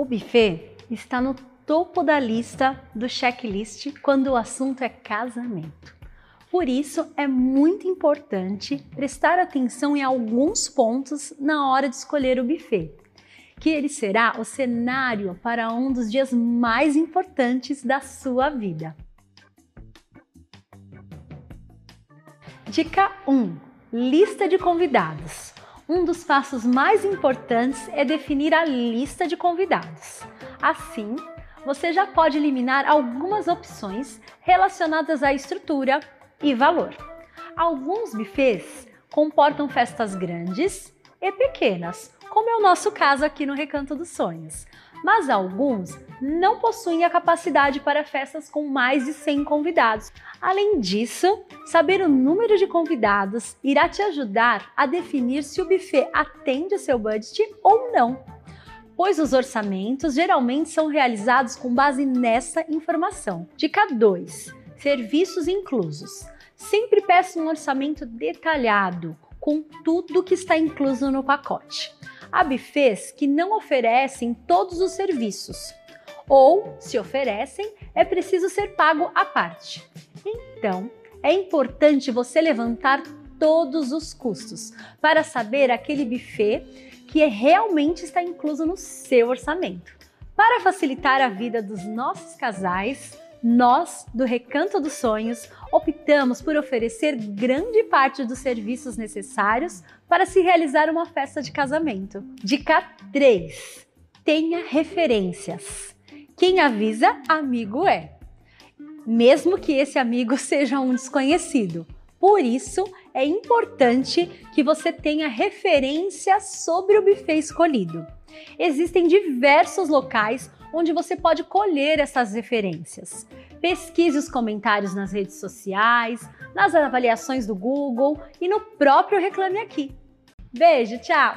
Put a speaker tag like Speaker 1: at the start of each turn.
Speaker 1: O buffet está no topo da lista do checklist quando o assunto é casamento. Por isso, é muito importante prestar atenção em alguns pontos na hora de escolher o buffet, que ele será o cenário para um dos dias mais importantes da sua vida. Dica 1: Lista de convidados. Um dos passos mais importantes é definir a lista de convidados. Assim, você já pode eliminar algumas opções relacionadas à estrutura e valor. Alguns buffets comportam festas grandes e pequenas, como é o nosso caso aqui no Recanto dos Sonhos, mas alguns não possuem a capacidade para festas com mais de 100 convidados. Além disso, saber o número de convidados irá te ajudar a definir se o buffet atende o seu budget ou não, pois os orçamentos geralmente são realizados com base nessa informação. Dica 2: serviços inclusos. Sempre peça um orçamento detalhado com tudo que está incluso no pacote. Há buffets que não oferecem todos os serviços, ou, se oferecem, é preciso ser pago à parte. Então, é importante você levantar todos os custos para saber aquele buffet que realmente está incluso no seu orçamento. Para facilitar a vida dos nossos casais, nós, do Recanto dos Sonhos, optamos por oferecer grande parte dos serviços necessários para se realizar uma festa de casamento. Dica 3: tenha referências. Quem avisa, amigo é. Mesmo que esse amigo seja um desconhecido. Por isso, é importante que você tenha referências sobre o buffet escolhido. Existem diversos locais onde você pode colher essas referências. Pesquise os comentários nas redes sociais, nas avaliações do Google e no próprio Reclame Aqui. Beijo, tchau!